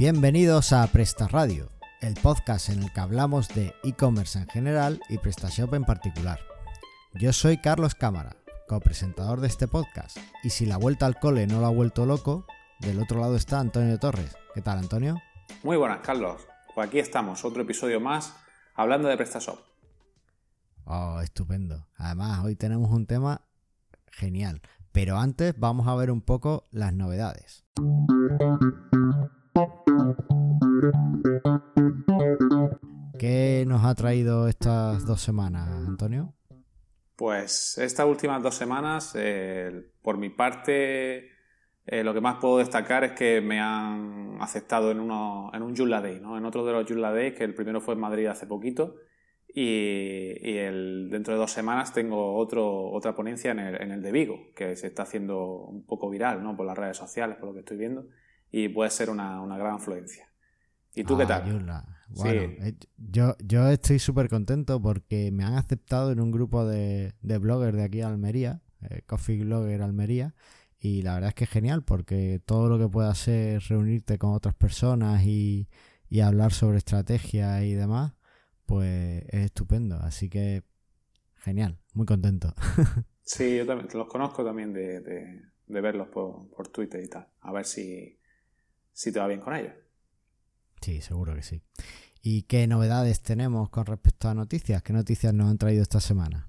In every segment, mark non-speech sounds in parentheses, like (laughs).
Bienvenidos a Presta Radio, el podcast en el que hablamos de e-commerce en general y PrestaShop en particular. Yo soy Carlos Cámara, copresentador de este podcast, y si la vuelta al cole no lo ha vuelto loco, del otro lado está Antonio Torres. ¿Qué tal, Antonio? Muy buenas, Carlos. Pues aquí estamos, otro episodio más, hablando de PrestaShop. Oh, estupendo. Además, hoy tenemos un tema genial. Pero antes vamos a ver un poco las novedades. ¿Qué nos ha traído estas dos semanas, Antonio? Pues estas últimas dos semanas, eh, por mi parte, eh, lo que más puedo destacar es que me han aceptado en, uno, en un Joomla Day, ¿no? en otro de los Joomla Days, que el primero fue en Madrid hace poquito, y, dentro de dos semanas tengo otro, otra ponencia en el, en el, de Vigo, que se está haciendo un poco viral ¿no? por las redes sociales, por lo que estoy viendo, y puede ser una, una gran influencia. ¿Y tú qué ah, tal? Bueno, eh, yo, yo estoy súper contento porque me han aceptado en un grupo de, de bloggers de aquí de Almería, eh, Coffee Blogger Almería, y la verdad es que es genial porque todo lo que pueda ser reunirte con otras personas y, y hablar sobre estrategia y demás, pues es estupendo. Así que genial, muy contento. (laughs) sí, yo también los conozco también de, de, verlos por, por, Twitter y tal. A ver si, si te va bien con ellos. Sí, seguro que sí. ¿Y qué novedades tenemos con respecto a noticias? ¿Qué noticias nos han traído esta semana?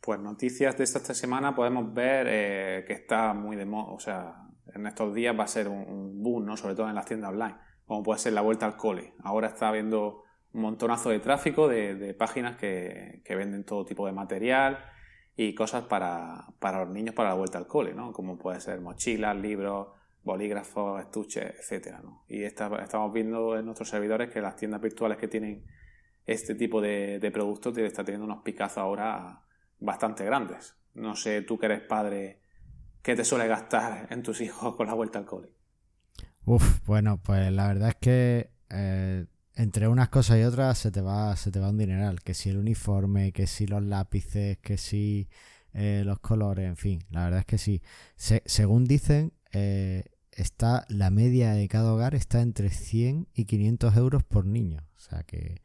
Pues noticias de esta, semana podemos ver eh, que está muy de moda, o sea, en estos días va a ser un, boom, ¿no? Sobre todo en las tiendas online, como puede ser la vuelta al cole. Ahora está habiendo un montonazo de tráfico de, páginas que, venden todo tipo de material y cosas para, los niños para la vuelta al cole, ¿no? Como puede ser mochilas, libros, bolígrafos, estuches, etcétera, ¿no? Y estamos viendo en nuestros servidores que las tiendas virtuales que tienen este tipo de, productos están teniendo unos picazos ahora bastante grandes. No sé, tú que eres padre, ¿qué te suele gastar en tus hijos con la vuelta al cole? Uf, bueno, pues la verdad es que eh, entre unas cosas y otras se te va, se te va un dineral. Que si el uniforme, que si los lápices, que si eh, los colores, en fin, la verdad es que sí. según dicen, eh, está la media de cada hogar está entre 100 y 500 euros por niño. O sea que,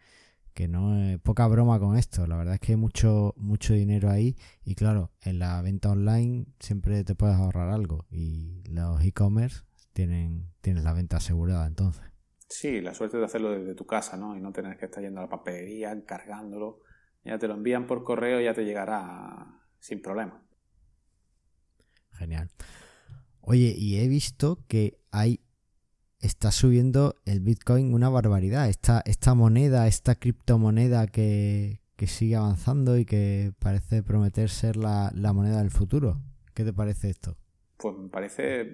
que no es poca broma con esto. La verdad es que hay mucho, mucho dinero ahí. Y claro, en la venta online siempre te puedes ahorrar algo. Y los e-commerce tienen, tienen la venta asegurada entonces. Sí, la suerte de hacerlo desde tu casa, ¿no? Y no tener que estar yendo a la papelería, cargándolo. Ya te lo envían por correo y ya te llegará sin problema. Genial. Oye, y he visto que hay está subiendo el Bitcoin una barbaridad. Esta, esta moneda, esta criptomoneda que, que sigue avanzando y que parece prometer ser la, la moneda del futuro. ¿Qué te parece esto? Pues me parece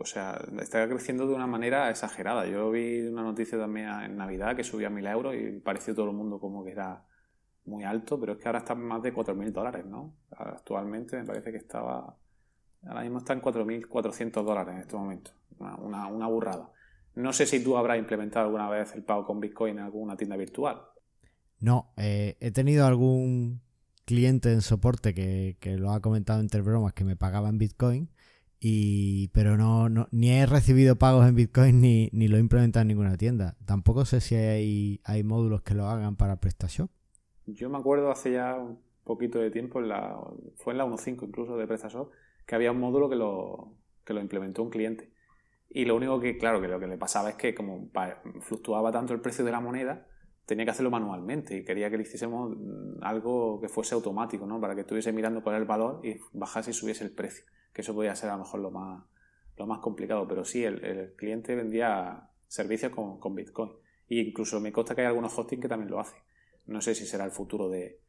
o sea, está creciendo de una manera exagerada. Yo vi una noticia también en Navidad que subía mil euros y pareció todo el mundo como que era muy alto, pero es que ahora está más de 4.000 dólares, ¿no? Actualmente me parece que estaba... Ahora mismo está en 4.400 dólares en este momento. Una, una, burrada. No sé si tú habrás implementado alguna vez el pago con Bitcoin en alguna tienda virtual. No, eh, he tenido algún cliente en soporte que, que, lo ha comentado entre bromas que me pagaba en Bitcoin y, pero no, no, ni he recibido pagos en Bitcoin ni, ni lo he implementado en ninguna tienda. Tampoco sé si hay, hay módulos que lo hagan para PrestaShop. Yo me acuerdo hace ya un poquito de tiempo, en la, fue en la 1.5 incluso de PrestaShop, que había un módulo que lo, que lo implementó un cliente. Y lo único que, claro, que lo que le pasaba es que como fluctuaba tanto el precio de la moneda, tenía que hacerlo manualmente y quería que le hiciésemos algo que fuese automático, ¿no? Para que estuviese mirando cuál era el valor y bajase y subiese el precio que eso podía ser a lo mejor lo más, lo más complicado, pero sí, el, cliente vendía servicios con, Bitcoin. E incluso me consta que hay algunos hosting que también lo hacen. No sé si será el futuro de,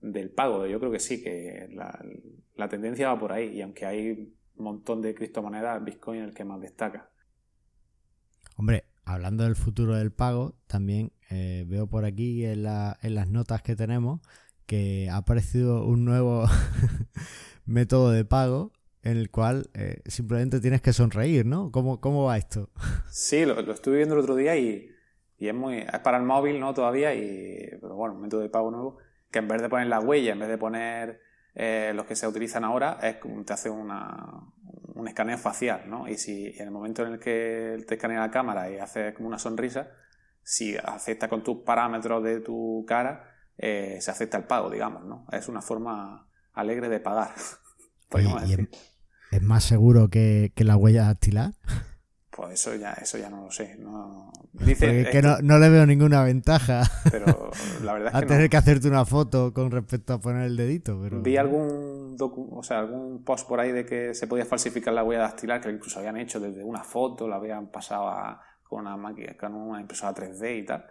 del pago, yo creo que sí, que la, tendencia va por ahí, y aunque hay un montón de criptomonedas, Bitcoin es el que más destaca. Hombre, hablando del futuro del pago, también eh, veo por aquí en, en las notas que tenemos que ha aparecido un nuevo (laughs) método de pago en el cual eh, simplemente tienes que sonreír, ¿no? ¿Cómo, cómo va esto? (laughs) Sí, lo, estuve viendo el otro día y, es muy es para el móvil, ¿no? Todavía, y, pero bueno, un método de pago nuevo, que en vez de poner la huella, en vez de poner eh, los que se utilizan ahora, es te hace una, un, escaneo facial, ¿no? Y si en el momento en el que te escanea la cámara y hace como una sonrisa, si acepta con tus parámetros de tu cara, eh, se acepta el pago, digamos, ¿no? Es una forma alegre de pagar. (laughs) es, más seguro que, que la huella dactilar? Pues eso ya, eso ya no lo sé. No, dice, que, no, le veo ninguna ventaja. Pero la verdad es (laughs) a tener que hacerte una foto con respecto a poner el dedito. Pero... Vi algún o sea, algún post por ahí de que se podía falsificar la huella dactilar, que incluso habían hecho desde una foto, la habían pasado con una máquina, con una impresora 3D y tal.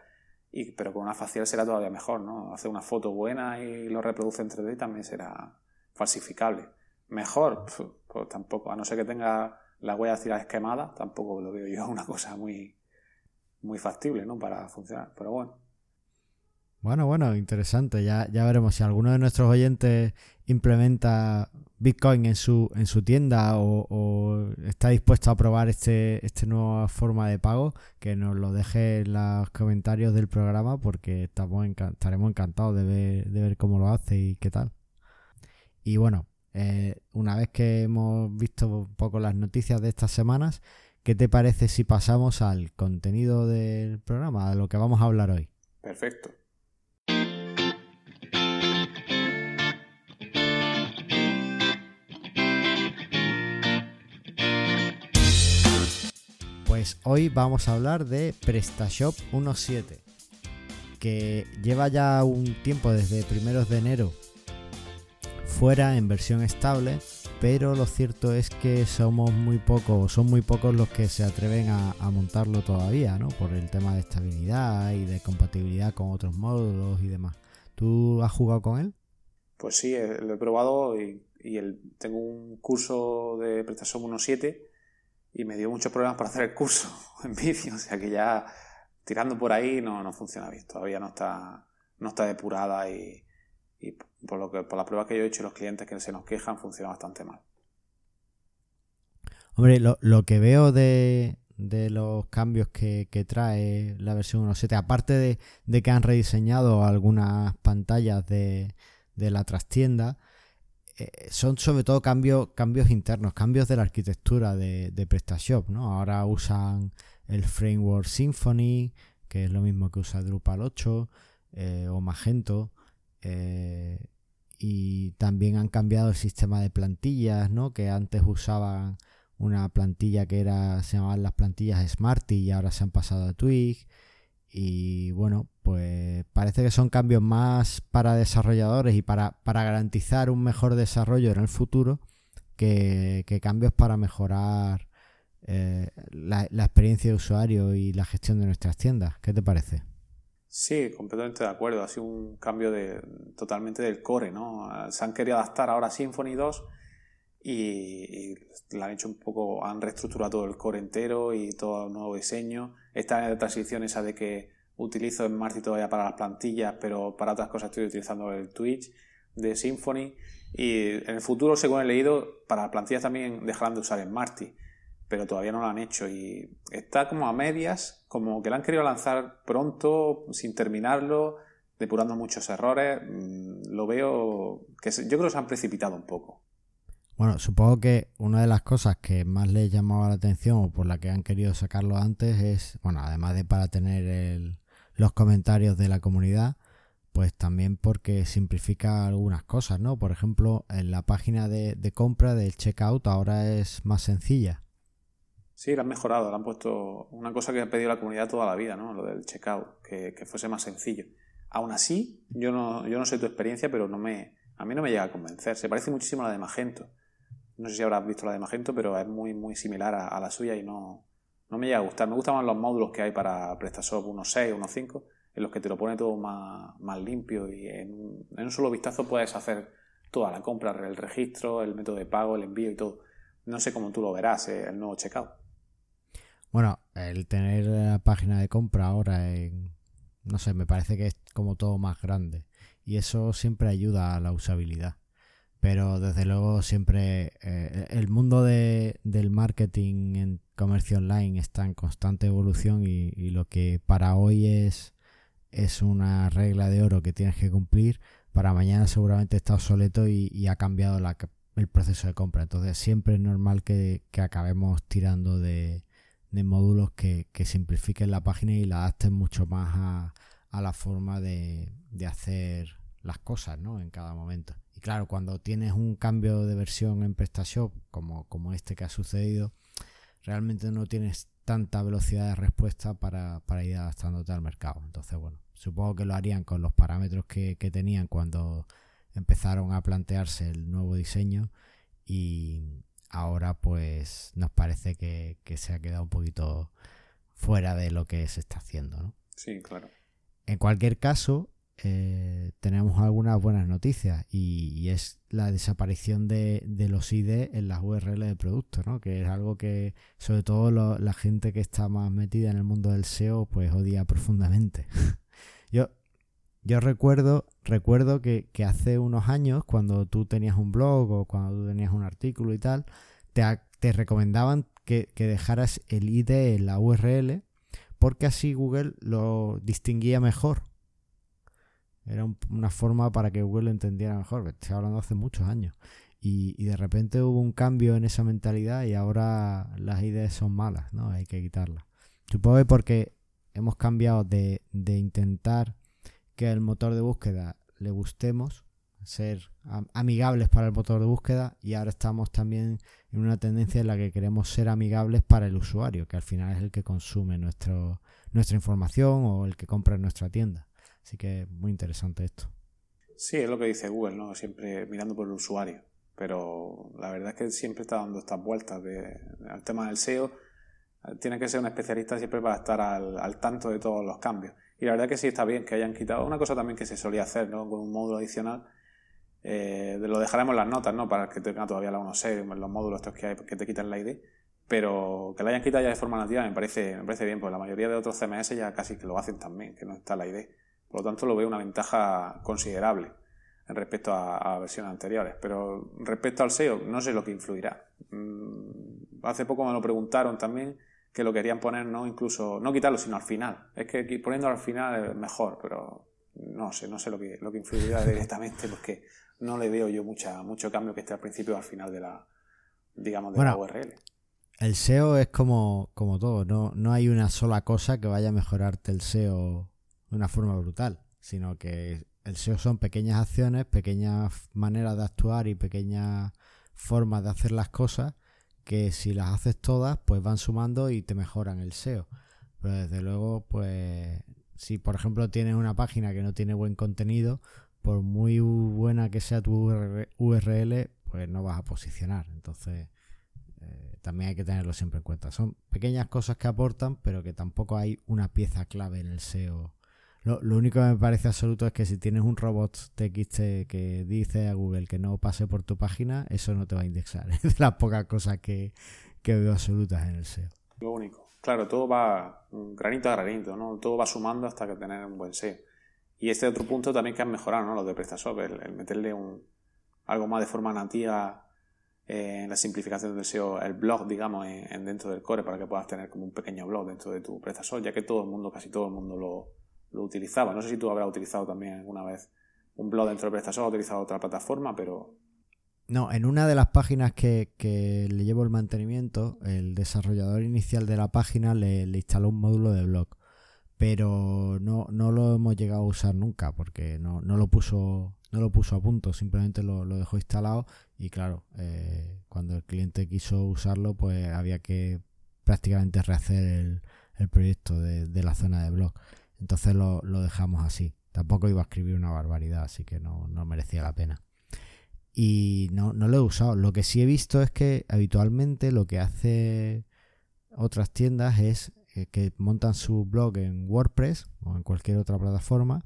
Y, pero con una facial será todavía mejor, ¿no? Hacer una foto buena y lo reproduce en 3D también será falsificable. Mejor, pues tampoco, a no ser que tenga la huella dactilar esquemada, tampoco lo veo yo (laughs) una cosa muy, muy factible, ¿no? Para funcionar. Pero bueno. Bueno, bueno, interesante. Ya, ya veremos si alguno de nuestros oyentes implementa Bitcoin en su, en su tienda o, está dispuesto a probar este, esta nueva forma de pago, que nos lo deje en los comentarios del programa porque estaremos encantados de ver, de ver cómo lo hace y qué tal. Y bueno, eh, una vez que hemos visto un poco las noticias de estas semanas, ¿qué te parece si pasamos al contenido del programa, a lo que vamos a hablar hoy? Perfecto. Pues hoy vamos a hablar de PrestaShop 1.7, que lleva ya un tiempo desde primeros de enero fuera en versión estable, pero lo cierto es que somos muy pocos, son muy pocos los que se atreven a, montarlo todavía, ¿no? Por el tema de estabilidad y de compatibilidad con otros módulos y demás. ¿Tú has jugado con él? Pues sí, eh, lo he probado y, tengo un curso de PrestaShop 1.7 y me dio muchos problemas para hacer el curso (laughs) en vídeo, o sea que ya tirando por ahí no, no funciona bien, todavía no está, no está depurada y, y por, lo que, por la prueba que yo he hecho los clientes que se nos quejan funciona bastante mal. Hombre, lo, lo que veo de, de los cambios que, trae la versión 1.7, aparte de, de, que han rediseñado algunas pantallas de, de la trastienda, eh, son sobre todo cambios, cambios internos, cambios de la arquitectura de, de PrestaShop, ¿no? Ahora usan el framework Symfony, que es lo mismo que usa Drupal 8 eh, o Magento. Eh, y también han cambiado el sistema de plantillas, ¿no? Que antes usaban una plantilla que era, se llamaban las plantillas Smarty y ahora se han pasado a Twig. Y bueno, pues parece que son cambios más para desarrolladores y para, para garantizar un mejor desarrollo en el futuro que, cambios para mejorar eh, la, la experiencia de usuario y la gestión de nuestras tiendas. ¿Qué te parece? Sí, completamente de acuerdo. Ha sido un cambio de, totalmente del core, ¿no? Se han querido adaptar ahora a Symfony 2 y, y han hecho un poco, han reestructurado todo el core entero y todo el nuevo diseño. Esta transición esa de que utilizo Smarty todavía para las plantillas, pero para otras cosas estoy utilizando el Twitch de Symfony. Y en el futuro, según he leído, para las plantillas también dejarán de usar Smarty pero todavía no lo han hecho y está como a medias, como que lo han querido lanzar pronto, sin terminarlo, depurando muchos errores. Mm, lo veo que yo creo que se han precipitado un poco. Bueno, supongo que una de las cosas que más les llamaba la atención o por la que han querido sacarlo antes es, bueno, además de para tener los comentarios de la comunidad, pues también porque simplifica algunas cosas, ¿no? Por ejemplo, en la página de, de compra del checkout ahora es más sencilla. Sí, lo han mejorado, le han puesto una cosa que ha pedido la comunidad toda la vida, ¿no? Lo del checkout, que, que fuese más sencillo. Aún así, yo no, yo no sé tu experiencia, pero no me, a mí no me llega a convencer. Se parece muchísimo a la de Magento. No sé si habrás visto la de Magento, pero es muy, muy similar a, la suya y no, no me llega a gustar. Me gustan más los módulos que hay para PrestaShop 1.6, 1.5, en los que te lo pone todo más, más limpio y en, en un solo vistazo puedes hacer toda la compra, el registro, el método de pago, el envío y todo. No sé cómo tú lo verás, eh, el nuevo checkout. Bueno, el tener la página de compra ahora en, no sé, me parece que es como todo más grande y eso siempre ayuda a la usabilidad. Pero desde luego siempre eh, el mundo de, del marketing en comercio online está en constante evolución y, lo que para hoy es, es una regla de oro que tienes que cumplir, para mañana seguramente está obsoleto y, ha cambiado el proceso de compra. Entonces siempre es normal que, acabemos tirando de, módulos que, simplifiquen la página y la adapten mucho más a, la forma de, hacer las cosas ¿no? en cada momento. Y claro, cuando tienes un cambio de versión en PrestaShop, como, como este que ha sucedido, realmente no tienes tanta velocidad de respuesta para, ir adaptándote al mercado. Entonces, bueno, supongo que lo harían con los parámetros que, tenían cuando empezaron a plantearse el nuevo diseño y ahora pues nos parece que, que se ha quedado un poquito fuera de lo que se está haciendo, ¿no? Sí, claro. En cualquier caso, eh, tenemos algunas buenas noticias y, es la desaparición de, los ID en las URL de productos, ¿no? que es algo que sobre todo la gente que está más metida en el mundo del SEO pues odia profundamente. (laughs) yo, yo recuerdo, recuerdo que, hace unos años cuando tú tenías un blog o cuando tú tenías un artículo y tal, te, recomendaban que, que dejaras el ID en la URL porque así Google lo distinguía mejor era una forma para que Google lo entendiera mejor. Estoy hablando hace muchos años. Y, de repente hubo un cambio en esa mentalidad y ahora las ideas son malas, ¿no? Hay que quitarlas. Supongo que porque hemos cambiado de, intentar que el motor de búsqueda le gustemos, ser amigables para el motor de búsqueda y ahora estamos también en una tendencia en la que queremos ser amigables para el usuario, que al final es el que consume nuestro, nuestra información o el que compra en nuestra tienda. Así que muy interesante esto. Sí, es lo que dice Google, ¿no? Siempre mirando por el usuario. Pero la verdad es que siempre está dando estas vueltas de, al tema del SEO. Tiene que ser un especialista siempre para estar al, tanto de todos los cambios. Y la verdad que sí está bien que hayan quitado. Una cosa también que se solía hacer, ¿no? Con un módulo adicional. Eh, lo dejaremos las notas, ¿no? Para que tenga todavía la 1.6, los módulos estos que hay que te quitan la ID. Pero que la hayan quitado ya de forma nativa me parece, me parece bien, porque la mayoría de otros CMS ya casi que lo hacen también, que no está la ID. Por lo tanto, lo veo una ventaja considerable respecto a, versiones anteriores. Pero respecto al SEO, no sé lo que influirá. Mm, hace poco me lo preguntaron también que lo querían poner, no incluso, no quitarlo, sino al final. Es que poniéndolo al final es mejor, pero no sé, no sé lo que, lo que influirá (laughs) directamente porque no le veo yo mucha, mucho cambio que esté al principio o al final de la, digamos, de la URL. El SEO es como, como todo, no, no hay una sola cosa que vaya a mejorarte el SEO de una forma brutal, sino que el SEO son pequeñas acciones, pequeñas maneras de actuar y pequeñas formas de hacer las cosas que si las haces todas, pues van sumando y te mejoran el SEO. Pero desde luego, pues si por ejemplo tienes una página que no tiene buen contenido, por muy buena que sea tu URL, pues no vas a posicionar. Entonces, eh, también hay que tenerlo siempre en cuenta. Son pequeñas cosas que aportan, pero que tampoco hay una pieza clave en el SEO lo, único que me parece absoluto es que si tienes un robot TXT que dice a Google que no pase por tu página, eso no te va a indexar. (laughs) Es de las pocas cosas que, veo absolutas en el SEO. Lo único. Claro, todo va granito a granito, ¿no? Todo va sumando hasta que tener un buen SEO. Y este otro punto también que han mejorado, ¿no? Los de PrestaShop, el, meterle un, algo más de forma nativa eh, en la simplificación del SEO, el blog, digamos, en, dentro del core para que puedas tener como un pequeño blog dentro de tu PrestaShop, ya que todo el mundo, casi todo el mundo lo, lo utilizaba. No sé si tú habrás utilizado también alguna vez un blog dentro de PrestaShop, has utilizado otra plataforma, pero... No, en una de las páginas que, le llevo el mantenimiento, el desarrollador inicial de la página le, instaló un módulo de blog, pero no, no, lo hemos llegado a usar nunca porque no, no, lo puso no lo puso a punto, simplemente lo, dejó instalado y claro, eh, cuando el cliente quiso usarlo, pues había que prácticamente rehacer el, el proyecto de, de, la zona de blog. Entonces lo, dejamos así. Tampoco iba a escribir una barbaridad, así que no, merecía la pena. Y no, lo he usado. Lo que sí he visto es que habitualmente lo que hace otras tiendas es eh, que montan su blog en WordPress o en cualquier otra plataforma,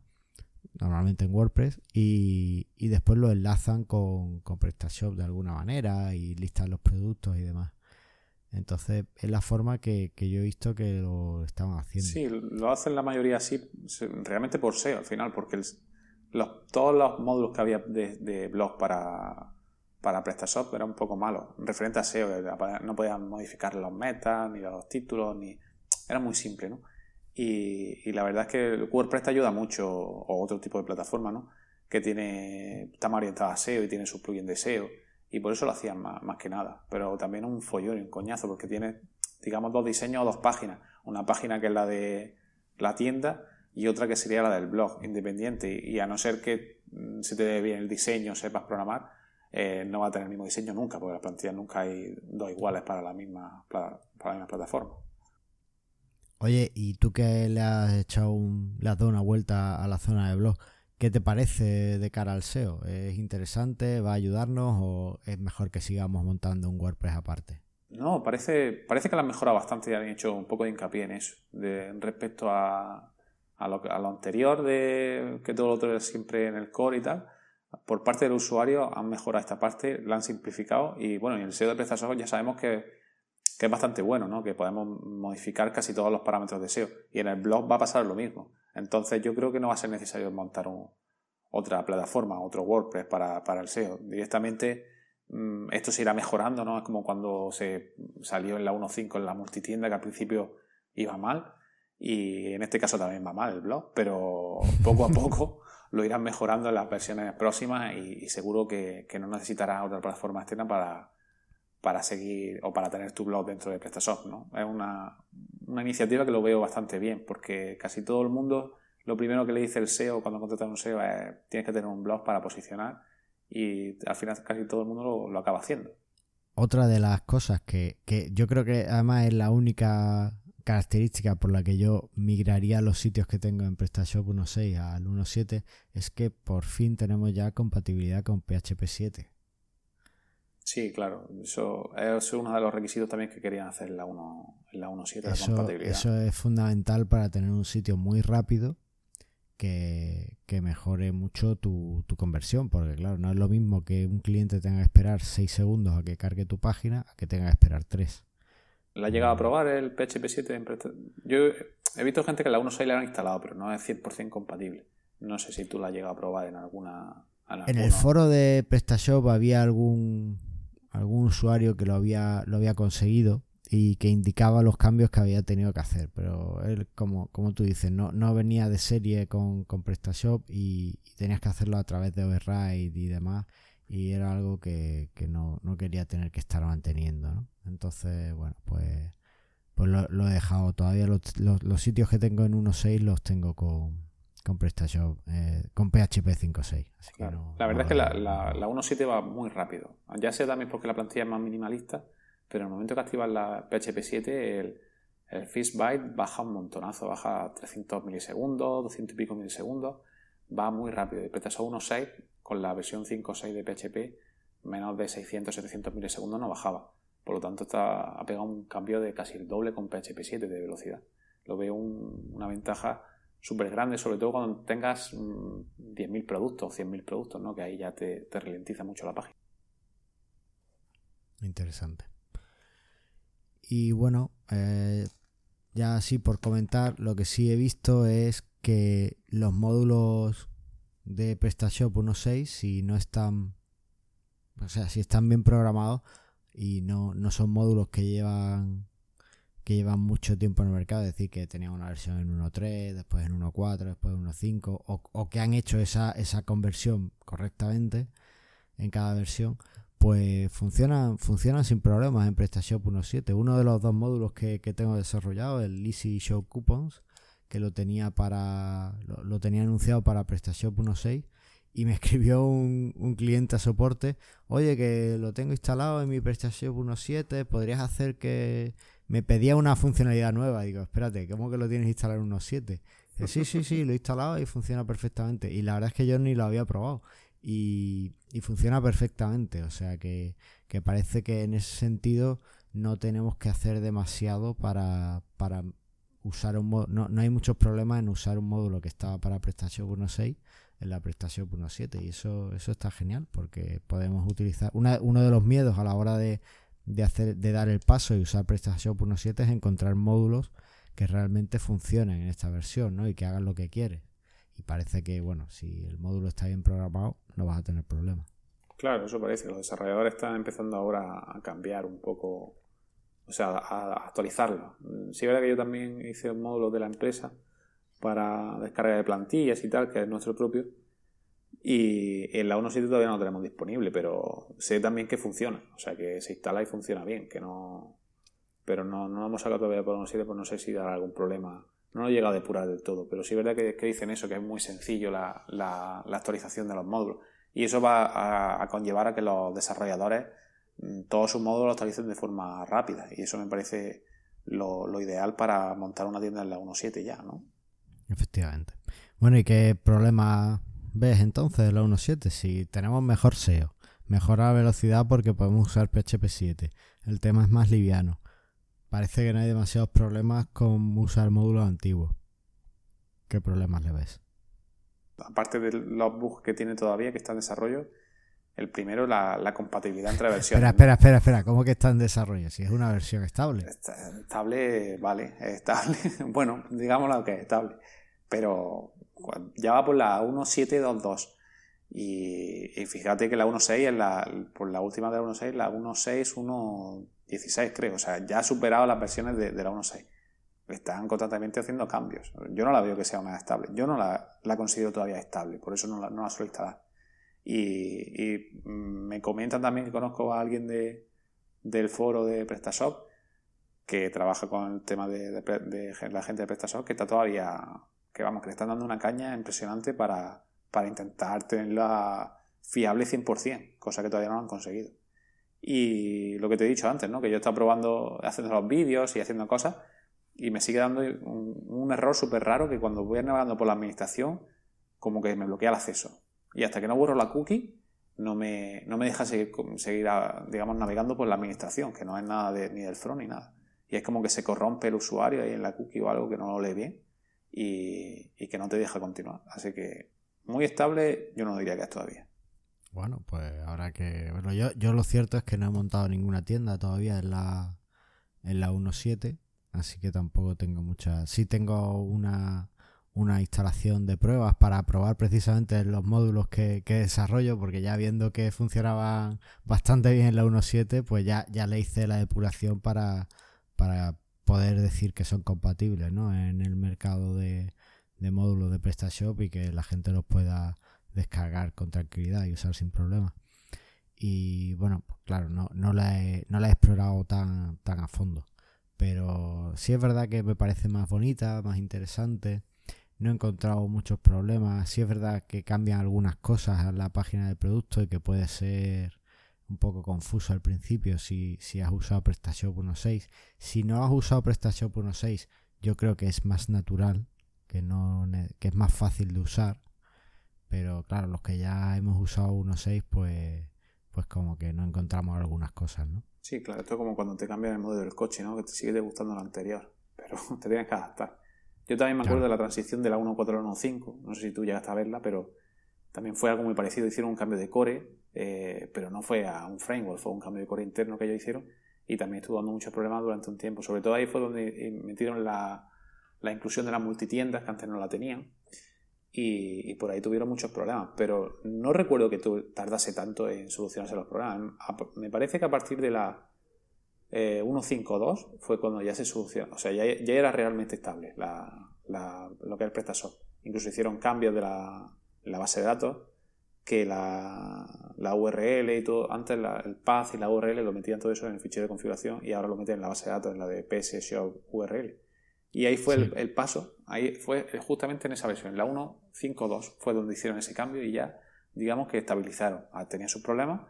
normalmente en WordPress, y, después lo enlazan con, con PrestaShop de alguna manera y listan los productos y demás. Entonces es la forma que, yo he visto que lo estaban haciendo. Sí, lo hacen la mayoría así, realmente por SEO al final, porque todos los módulos que había de, blog para, para PrestaShop eran un poco malos, referente a SEO, no podían modificar los metas, ni los títulos, ni era muy simple, ¿no? Y, la verdad es que WordPress te ayuda mucho, o otro tipo de plataforma, ¿no? Que tiene, está más orientada a SEO y tiene sus plugins de SEO y por eso lo hacían más, más que nada. Pero también un follón y un coñazo porque tiene, digamos, dos diseños o dos páginas. Una página que es la de la tienda y otra que sería la del blog independiente. Y a no ser que mm, se te dé bien el diseño, sepas programar, eh, no va a tener el mismo diseño nunca, porque las plantillas nunca hay dos iguales para la misma, para, plataforma. Oye, ¿y tú que le has echado un, le has dado una vuelta a la zona de blog? ¿Qué te parece de cara al SEO? ¿Es interesante? ¿Va a ayudarnos o es mejor que sigamos montando un WordPress aparte? No, parece, parece que la han mejorado bastante y han hecho un poco de hincapié en eso, de, respecto a, lo, anterior, de que todo lo otro es siempre en el core y tal por parte del usuario han mejorado esta parte, la han simplificado y bueno, en el SEO de PrestaShop ya sabemos que, que, es bastante bueno, ¿no? que podemos modificar casi todos los parámetros de SEO y en el blog va a pasar lo mismo. Entonces yo creo que no va a ser necesario montar otra plataforma, otro WordPress para, para el SEO. Directamente mm, esto se irá mejorando, ¿no? Es como cuando se salió en la 1.5 en la multitienda que al principio iba mal y en este caso también va mal el blog, pero poco a poco (laughs) lo irán mejorando en las versiones próximas y, seguro que, no necesitarás otra plataforma externa para, para seguir o para tener tu blog dentro de PrestaShop. ¿no? Es una, iniciativa que lo veo bastante bien porque casi todo el mundo lo primero que le dice el SEO cuando contrata un SEO es tienes que tener un blog para posicionar y al final casi todo el mundo lo, acaba haciendo. Otra de las cosas que, que yo creo que además es la única característica por la que yo migraría los sitios que tengo en PrestaShop 1.6 al 1.7 es que por fin tenemos ya compatibilidad con PHP 7. Sí, claro, eso es uno de los requisitos también que querían hacer en la 1.7, la compatibilidad. Eso es fundamental para tener un sitio muy rápido que, mejore mucho tu, tu, conversión, porque claro, no es lo mismo que un cliente tenga que esperar 6 segundos a que cargue tu página a que tenga que esperar 3. ¿La ha llegado a probar el PHP 7? Yo he visto gente que la 1.6 la han instalado, pero no es 100% compatible. No sé si tú la has llegado a probar en alguna... En, el foro de PrestaShop había algún, algún usuario que lo había, lo había conseguido y que indicaba los cambios que había tenido que hacer. Pero él, como, como tú dices, no, no venía de serie con, con PrestaShop y, y, tenías que hacerlo a través de Override y demás y era algo que, no, quería tener que estar manteniendo, ¿no? Entonces, bueno, pues, pues lo, he dejado. Todavía los, los, sitios que tengo en 1.6 los tengo con, con PrestaShop, eh, con PHP 5.6. la verdad es que la, la, 1.7 va muy rápido. Ya sea también porque la plantilla es más minimalista, pero en el momento que activas la PHP 7, el, el byte baja un montonazo, baja 300 milisegundos, 200 y pico milisegundos, va muy rápido. Y PrestaShop 1.6 con la versión 5 o 6 de PHP, menos de 600-700 milisegundos no bajaba. Por lo tanto, está, ha pegado un cambio de casi el doble con PHP 7 de velocidad. Lo veo una ventaja súper grande, sobre todo cuando tengas 10.000 mm, productos, 100.000 productos, ¿no? que ahí ya te, ralentiza mucho la página. Interesante. Y bueno, eh, ya así por comentar, lo que sí he visto es que los módulos de PrestaShop 1.6 si no están, o sea, si están bien programados y no, no son módulos que llevan que llevan mucho tiempo en el mercado, es decir, que tenían una versión en 1.3, después en 1.4, después en 1.5, o, o que han hecho esa, esa conversión correctamente en cada versión, pues funcionan, funcionan sin problemas en PrestaShop 1.7. Uno de los dos módulos que, que tengo desarrollado, el Easy Show Coupons, que lo tenía para lo, tenía anunciado para PrestaShop 1.6 y me (laughs) escribió un, un, cliente a soporte, oye que lo tengo instalado en mi PrestaShop 1.7, podrías hacer que me pedía una funcionalidad nueva, digo, espérate, ¿cómo que lo tienes instalado en 1.7? Sí, sí, sí, lo he instalado y funciona perfectamente. Y la verdad es que yo ni lo había probado. Y, y funciona perfectamente. O sea que, que, parece que en ese sentido no tenemos que hacer demasiado para, para usar un no, no hay muchos problemas en usar un módulo que estaba para PrestaShop 1.6 en la PrestaShop 1.7 y eso, eso está genial porque podemos utilizar uno de los miedos a la hora de, de, hacer, de dar el paso y usar PrestaShop 1.7 es encontrar módulos que realmente funcionen en esta versión ¿no? y que hagan lo que quieres y parece que bueno si el módulo está bien programado no vas a tener problemas Claro, eso parece. Los desarrolladores están empezando ahora a cambiar un poco o sea, a, actualizarlo. Sí, verdad que yo también hice un módulo de la empresa para descarga de plantillas y tal, que es nuestro propio. Y en la 1.7 todavía no lo tenemos disponible, pero sé también que funciona. O sea, que se instala y funciona bien, que no... Pero no, no lo hemos sacado todavía por 1.7, pues no sé si dará algún problema. No lo llega a depurar del todo, pero sí es verdad que, dicen eso, que es muy sencillo la, la, actualización de los módulos. Y eso va a, conllevar a que los desarrolladores mm, todos sus módulos los actualicen de forma rápida. Y eso me parece lo, lo ideal para montar una tienda en la 1.7 ya, ¿no? Efectivamente. Bueno, ¿y qué problema ves entonces de la 1.7? Si tenemos mejor SEO, mejora velocidad porque podemos usar PHP 7, el tema es más liviano. Parece que no hay demasiados problemas con usar módulos antiguos. ¿Qué problemas le ves? Aparte de los bugs que tiene todavía, que está en desarrollo, el primero, la, compatibilidad entre versiones. Espera, espera, espera, espera. ¿Cómo que está en desarrollo? Si es una versión estable. estable, vale, estable. (laughs) bueno, digámoslo que es estable. Pero ya va por la 1.722. Y, fíjate que la 1.6 es la, por la última de la 1.6, la 1.6, 1.16 creo. O sea, ya ha superado las versiones de, la 1.6. Están constantemente haciendo cambios. Yo no la veo que sea una estable. Yo no la, la considero todavía estable, por eso no la, no la suelo instalar. Y, me comentan también que conozco a alguien de, del foro de PrestaShop que trabaja con el tema de, la gente de PrestaShop que está todavía, que vamos, que le están dando una caña impresionante para, para intentar tenerla fiable 100%, cosa que todavía no han conseguido. Y lo que te he dicho antes, ¿no? que yo he estado probando, haciendo los vídeos y haciendo cosas, y me sigue dando un, error súper raro que cuando voy navegando por la administración, como que me bloquea el acceso. Y hasta que no borro la cookie, no me, no me deja seguir, seguir digamos, navegando por la administración, que no es nada de, ni del front ni nada. Y es como que se corrompe el usuario ahí en la cookie o algo que no lo lee bien y, que no te deja continuar. Así que muy estable yo no diría que es todavía. Bueno, pues ahora que... Bueno, yo, yo lo cierto es que no he montado ninguna tienda todavía en la, en la 1.7, así que tampoco tengo mucha... Sí tengo una una instalación de pruebas para probar precisamente los módulos que, desarrollo, porque ya viendo que funcionaban bastante bien en la 1.7, pues ya, ya le hice la depuración para, para poder decir que son compatibles ¿no? en el mercado de, módulos de PrestaShop y que la gente los pueda descargar con tranquilidad y usar sin problema. Y bueno, claro, no, no, la he, no la he explorado tan, tan a fondo. Pero sí es verdad que me parece más bonita, más interesante no he encontrado muchos problemas. Sí es verdad que cambian algunas cosas en la página del producto y que puede ser un poco confuso al principio si, si has usado PrestaShop 1.6. Si no has usado PrestaShop 1.6, yo creo que es más natural, que, no, que es más fácil de usar. Pero claro, los que ya hemos usado 1.6, pues, pues como que no encontramos algunas cosas, ¿no? Sí, claro, esto es como cuando te cambias el modelo del coche, ¿no? Que te sigue gustando lo anterior, (laughs) pero te tienes que adaptar. Yo también me acuerdo de la transición de la 1.4 a la 1.5, no sé si tú llegaste a verla, pero también fue algo muy parecido. Hicieron un cambio de core, eh, pero no fue a un framework, fue un cambio de core interno que ellos hicieron y también estuvo dando muchos problemas durante un tiempo. Sobre todo ahí fue donde eh, metieron la, inclusión de las multitiendas que antes no la tenían y, por ahí tuvieron muchos problemas. Pero no recuerdo que tardase tanto en solucionarse los problemas. Me parece que a partir de la 1.5.2 eh, fue cuando ya se solucionó, o sea, ya, era realmente estable lo que es PrestaShop. Incluso hicieron cambios de la, base de datos, que la, URL y todo, antes el path y la URL lo metían todo eso en el fichero de configuración y ahora lo meten en la base de datos, en la de PSShop URL. Y ahí fue el, paso, ahí fue justamente en esa versión, en la 1.5.2 fue donde hicieron ese cambio y ya, digamos que estabilizaron. Ah, tenía sus problemas,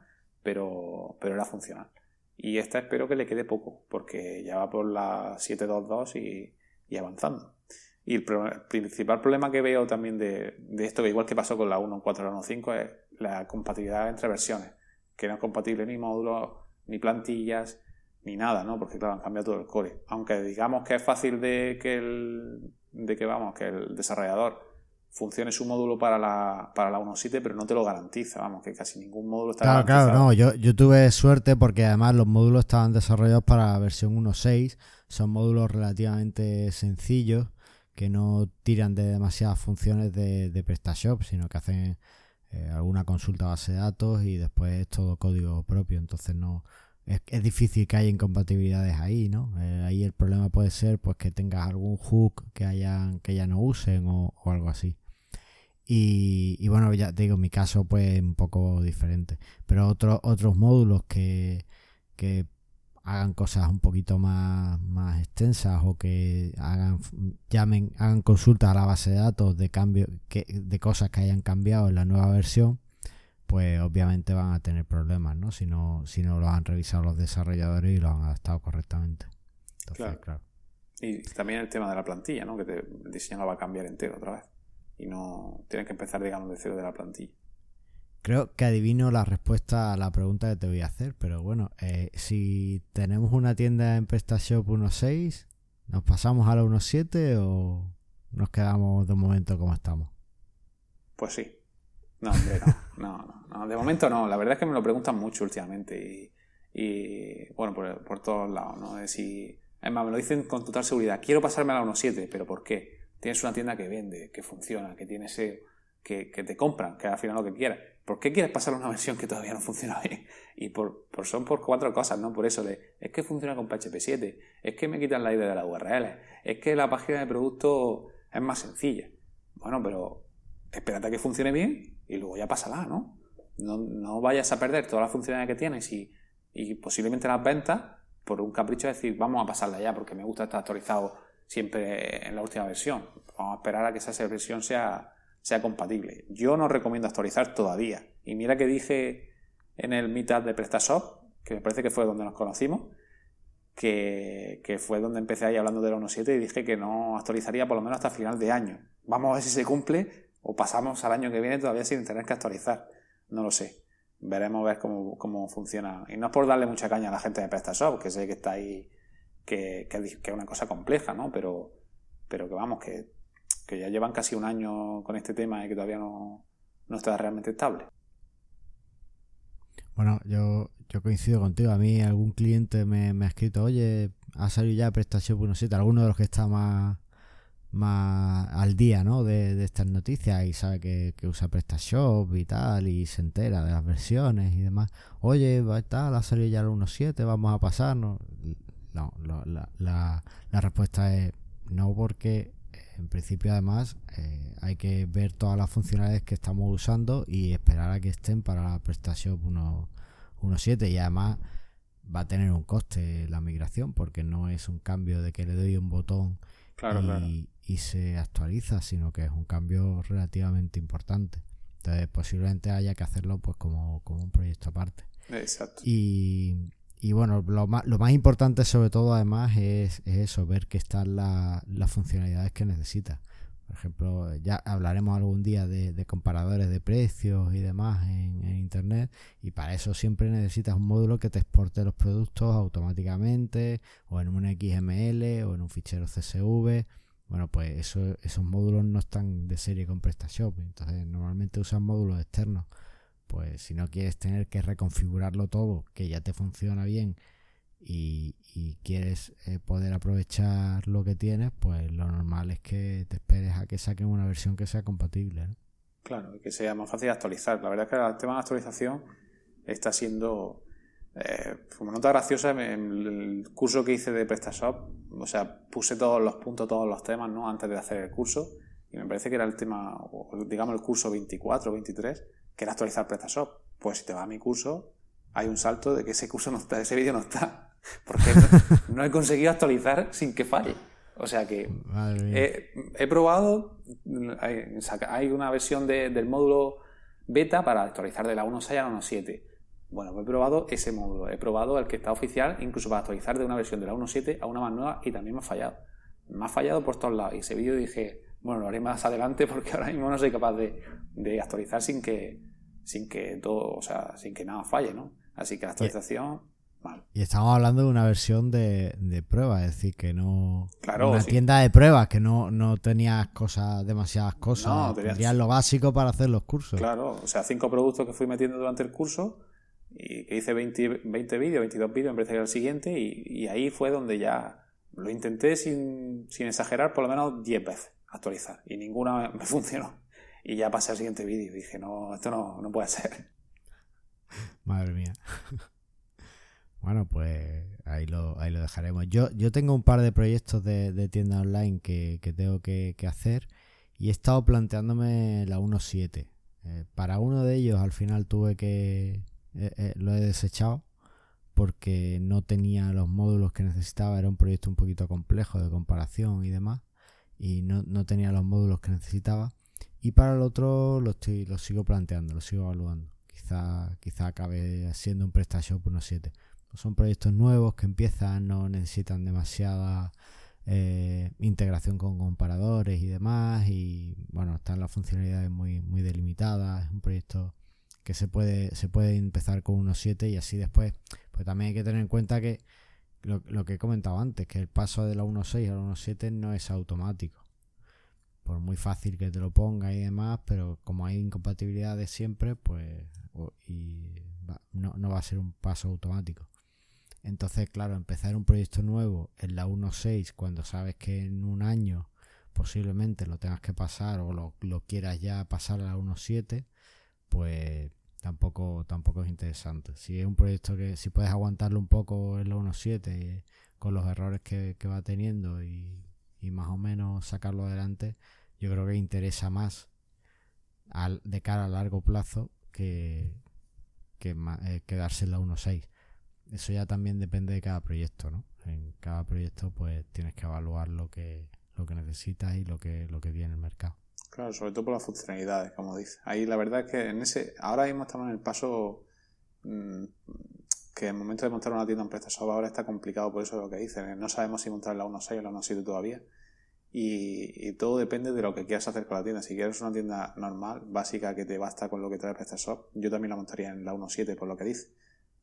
pero, pero era funcional. Y esta espero que le quede poco, porque ya va por la 722 y, y avanzando. Y el, principal problema que veo también de, esto, que igual que pasó con la 1.4 y la 1.5, es la compatibilidad entre versiones, que no es compatible ni módulos, ni plantillas, ni nada, ¿no? Porque claro, han cambiado todo el core. Aunque digamos que es fácil de que el, de que vamos, que el desarrollador funcione su módulo para la, para la 1.7, pero no te lo garantiza, vamos, que casi ningún módulo está Claro, claro, no, yo, yo tuve suerte porque además los módulos estaban desarrollados para la versión 1.6, son módulos relativamente sencillos que no tiran de demasiadas funciones de, PrestaShop, sino que hacen eh, alguna consulta base de datos y después es todo código propio, entonces no, es, difícil que haya incompatibilidades ahí, ¿no? Eh, ahí el problema puede ser pues que tengas algún hook que hayan que ya no usen o, algo así. Y, bueno, ya te digo, mi caso pues un poco diferente. Pero otros otros módulos que, que hagan cosas un poquito más, más extensas o que hagan llamen hagan consultas a la base de datos de cambio que, de cosas que hayan cambiado en la nueva versión pues obviamente van a tener problemas no si no si no lo han revisado los desarrolladores y lo han adaptado correctamente. Claro. claro. y también el tema de la plantilla no que te, el diseño lo va a cambiar entero otra vez. Y no tienes que empezar digamos de cero de la plantilla Creo que adivino la respuesta a la pregunta que te voy a hacer, pero bueno, eh, si tenemos una tienda en PrestaShop 1.6, ¿nos pasamos a la 1.7 o nos quedamos de momento como estamos? Pues sí. No, hombre, (laughs) no, no, De momento no. La verdad es que me lo preguntan mucho últimamente y, bueno, por, todos lados, ¿no? Es si, además, me lo dicen con total seguridad. Quiero pasarme a la 1.7, pero ¿por qué? Tienes una tienda que vende, que funciona, que tiene ese... Que, que te compran, que al final lo que quieras ¿Por qué quieres pasar una versión que todavía no funciona bien? Y por, son por cuatro cosas, ¿no? Por eso es que funciona con PHP 7, es que me quitan la idea de la URL, es que la página de producto es más sencilla. Bueno, pero espérate a que funcione bien y luego ya pasará, ¿no? No, vayas a perder todas las funcionalidades que tienes y, y posiblemente las ventas por un capricho de decir, vamos a pasarla ya porque me gusta estar actualizado siempre en la última versión. Vamos a esperar a que esa versión sea sea compatible. Yo no recomiendo actualizar todavía. Y mira que dije en el meetup de PrestaShop, que me parece que fue donde nos conocimos, que, fue donde empecé ahí hablando de la 1.7 y dije que no actualizaría por lo menos hasta final de año. Vamos a ver si se cumple o pasamos al año que viene todavía sin tener que actualizar. No lo sé. Veremos ver cómo, cómo funciona. Y no es por darle mucha caña a la gente de PrestaShop, que sé que está ahí, que, que, es una cosa compleja, ¿no? Pero, pero que vamos, que que ya llevan casi un año con este tema y que todavía no, está realmente estable. Bueno, yo, yo coincido contigo. A mí algún cliente me, ha escrito, oye, ha salido ya PrestaShop 1.7, alguno de los que está más, más al día ¿no? de, estas noticias y sabe que, usa PrestaShop y tal y se entera de las versiones y demás. Oye, tal, ha salido ya el 1.7, vamos a pasarnos. No, la, la, la respuesta es no porque en principio, además, eh, hay que ver todas las funcionalidades que estamos usando y esperar a que estén para la PrestaShop 1.7 y además va a tener un coste la migración porque no es un cambio de que le doy un botón y, se actualiza, sino que es un cambio relativamente importante. Entonces, posiblemente haya que hacerlo pues como, como un proyecto aparte. Exacto. Y, y bueno, lo más, lo más importante sobre todo además es, eso, ver que están las funcionalidades que necesitas. Por ejemplo, ya hablaremos algún día de, comparadores de precios y demás en, Internet y para eso siempre necesitas un módulo que te exporte los productos automáticamente o en un XML o en un fichero CSV. Bueno, pues eso, esos módulos no están de serie con PrestaShop, entonces normalmente usan módulos externos pues si no quieres tener que reconfigurarlo todo, que ya te funciona bien y, quieres eh, poder aprovechar lo que tienes, pues lo normal es que te esperes a que saquen una versión que sea compatible. Claro, y que sea más fácil actualizar. La verdad es que el tema de actualización está siendo... Eh, como nota graciosa, en el curso que hice de PrestaShop, o sea, puse todos los puntos, todos los temas, ¿no? Antes de hacer el curso, y me parece que era el tema, digamos, el curso 24 23, ¿Quieres actualizar PrestaShop? Pues si te va a mi curso, hay un salto de que ese curso no está, ese vídeo no está. (laughs) Porque no, he conseguido actualizar sin que falle. O sea que he, probado, hay, una versión del módulo beta para actualizar de la 1.6 a la 1.7. Bueno, pues he probado ese módulo, he probado el que está oficial, incluso para actualizar de una versión de la 1.7 a una más nueva y también me ha fallado. Me ha fallado por todos lados. Y ese vídeo dije, bueno, lo haré más adelante (laughs) porque ahora mismo no soy capaz de actualizar sin que, sin que todo, o sea, sin que nada falle, ¿no? Así que la actualización, mal. Y estamos hablando de una versión de, de prueba, es decir, que no. Claro. Una tienda de pruebas, que no, no tenías cosas, demasiadas cosas. No, tenías lo básico para hacer los cursos. Claro, o sea, cinco productos que fui metiendo durante el curso y que hice 20, 20 vídeos, 22 vídeos, me parece que era el siguiente, y, y ahí fue donde ya lo intenté sin, sin exagerar por lo menos 10 veces actualizar y ninguna me (laughs) funcionó. Y ya pasé al siguiente vídeo. Dije, no, esto no, no puede ser. (laughs) Madre mía. (laughs) Bueno, pues ahí lo, ahí lo dejaremos. Yo, yo tengo un par de proyectos de, tienda online que, que tengo que, que, hacer y he estado planteándome la 1.7. Eh, para uno de ellos al final tuve que... Eh, eh, lo he desechado porque no tenía los módulos que necesitaba, era un proyecto un poquito complejo de comparación y demás, y no, no tenía los módulos que necesitaba. Y para el otro lo, estoy, lo sigo planteando, lo sigo evaluando. Quizá, quizá acabe siendo un PrestaShop 1.7. Son proyectos nuevos que empiezan, no necesitan demasiada eh, integración con comparadores y demás. Y bueno, están las funcionalidades muy, muy delimitadas. Es un proyecto que se puede, se puede empezar con 1.7 y así después. Pues también hay que tener en cuenta que lo, lo que he comentado antes, que el paso de la 1.6 a la 1.7 no es automático. Por muy fácil que te lo ponga y demás, pero como hay incompatibilidades siempre, pues y no, no va a ser un paso automático. Entonces, claro, empezar un proyecto nuevo en la 1.6 cuando sabes que en un año posiblemente lo tengas que pasar o lo, lo quieras ya pasar a la 1.7, pues tampoco, tampoco es interesante. Si es un proyecto que si puedes aguantarlo un poco en la 1.7 con los errores que, va teniendo y, más o menos sacarlo adelante, yo creo que interesa más al, de cara a largo plazo que, que eh, quedarse en la 1.6 eso ya también depende de cada proyecto, ¿no? En cada proyecto pues tienes que evaluar lo que, lo que necesitas y lo que, lo que viene el mercado. Claro, sobre todo por las funcionalidades, como dice. Ahí la verdad es que en ese, ahora mismo estamos en el paso mm, que el momento de montar una tienda en PrestaShop ahora está complicado por eso lo que dicen. No sabemos si montar la 1.6 o la 1.7 todavía. Y, todo depende de lo que quieras hacer con la tienda. Si quieres una tienda normal, básica, que te basta con lo que trae PrestaShop, yo también la montaría en la 1.7 por lo que dice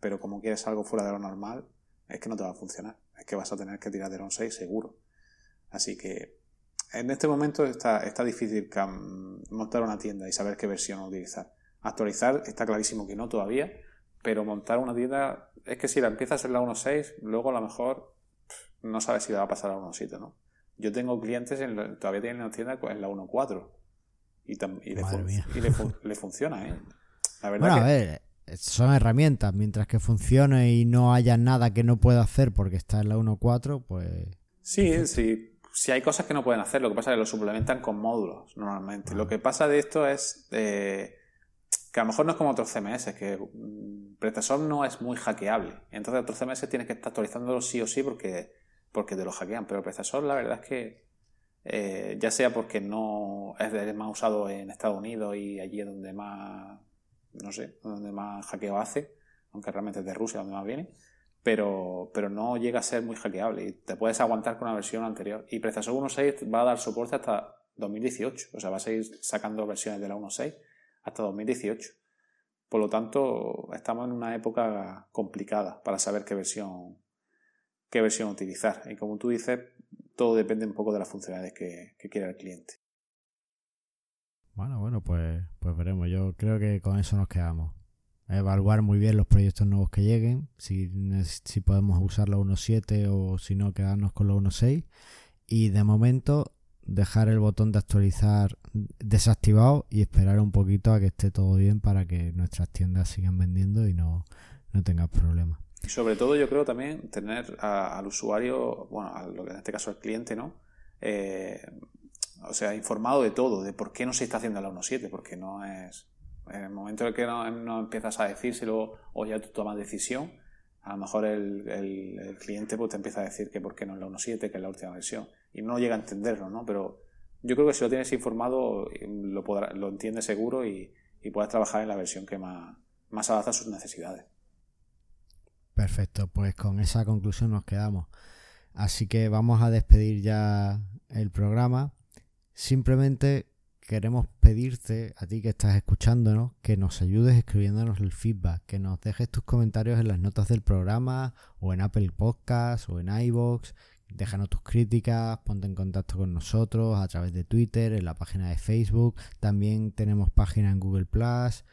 pero como quieres algo fuera de lo normal, es que no te va a funcionar. Es que vas a tener que tirar de un 6 seguro. Así que en este momento está, está difícil montar una tienda y saber qué versión utilizar. Actualizar está clarísimo que no todavía, pero montar una tienda es que si la empiezas en la 1.6, luego a lo mejor no sabes si la va a pasar a la 1.7, ¿no? Yo tengo clientes en todavía tienen una tienda en la 1.4 y, y, le, y le, funciona, ¿eh? La verdad bueno, a ver, son herramientas. Mientras que funcione y no haya nada que no pueda hacer porque está en la 1.4, pues. Sí, sí. Si hay cosas que no pueden hacer, lo que pasa es que lo suplementan con módulos normalmente. Lo que pasa de esto es eh, que a lo mejor no es como otros CMS, que mm, PrestaShop no es muy hackeable. Entonces, otros CMS tienes que estar actualizándolo sí o sí porque, porque te lo hackean. Pero PrestaShop, la verdad es que eh, ya sea porque no es más usado en Estados Unidos y allí es donde más no sé, donde más hackeo hace, aunque realmente es de Rusia donde más viene, pero, pero no llega a ser muy hackeable y te puedes aguantar con una versión anterior. Y PrestaShop 1.6 va a dar soporte hasta 2018, o sea, va a seguir sacando versiones de la 1.6 hasta 2018. Por lo tanto, estamos en una época complicada para saber qué versión, qué versión utilizar. Y como tú dices, todo depende un poco de las funcionalidades que, quiera el cliente. Bueno, bueno, pues, pues veremos. Yo creo que con eso nos quedamos. Evaluar muy bien los proyectos nuevos que lleguen, si, si podemos usar la 1.7 o si no, quedarnos con la 1.6. Y de momento, dejar el botón de actualizar desactivado y esperar un poquito a que esté todo bien para que nuestras tiendas sigan vendiendo y no, no tengas problemas. Y sobre todo, yo creo también tener al usuario, bueno, en este caso al cliente, ¿no? Eh, o sea, informado de todo, de por qué no se está haciendo la 1.7, porque no es... En el momento en el que no, empiezas a decírselo o ya tú tomas decisión, a lo mejor el, cliente pues, te empieza a decir que por qué no es la 1.7, que es la última versión, y no llega a entenderlo, ¿no? Pero yo creo que si lo tienes informado, lo, podrá, lo entiendes seguro y, y puedes trabajar en la versión que más, más adapta a sus necesidades. Perfecto, pues con esa conclusión nos quedamos. Así que vamos a despedir ya el programa. Simplemente queremos pedirte a ti que estás escuchándonos que nos ayudes escribiéndonos el feedback, que nos dejes tus comentarios en las notas del programa o en Apple Podcasts o en iVoox. Déjanos tus críticas, ponte en contacto con nosotros a través de Twitter, en la página de Facebook. También tenemos página en Google Plus,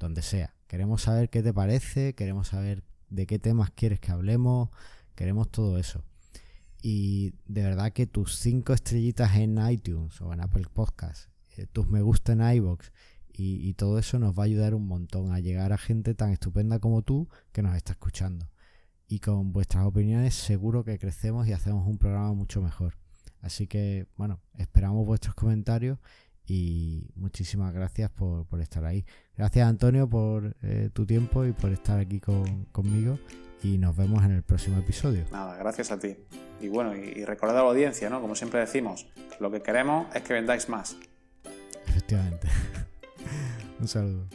donde sea. Queremos saber qué te parece, queremos saber de qué temas quieres que hablemos, queremos todo eso. Y de verdad que tus cinco estrellitas en iTunes o en Apple Podcasts, eh, tus me gusta en iBox y, todo eso nos va a ayudar un montón a llegar a gente tan estupenda como tú que nos está escuchando. Y con vuestras opiniones seguro que crecemos y hacemos un programa mucho mejor. Así que, bueno, esperamos vuestros comentarios y muchísimas gracias por, estar ahí. Gracias Antonio por eh, tu tiempo y por estar aquí conmigo y nos vemos en el próximo episodio. Nada, gracias a ti. Y bueno, y, recordad a la audiencia, ¿no? Como siempre decimos, lo que queremos es que vendáis más. Efectivamente. (laughs) Un saludo.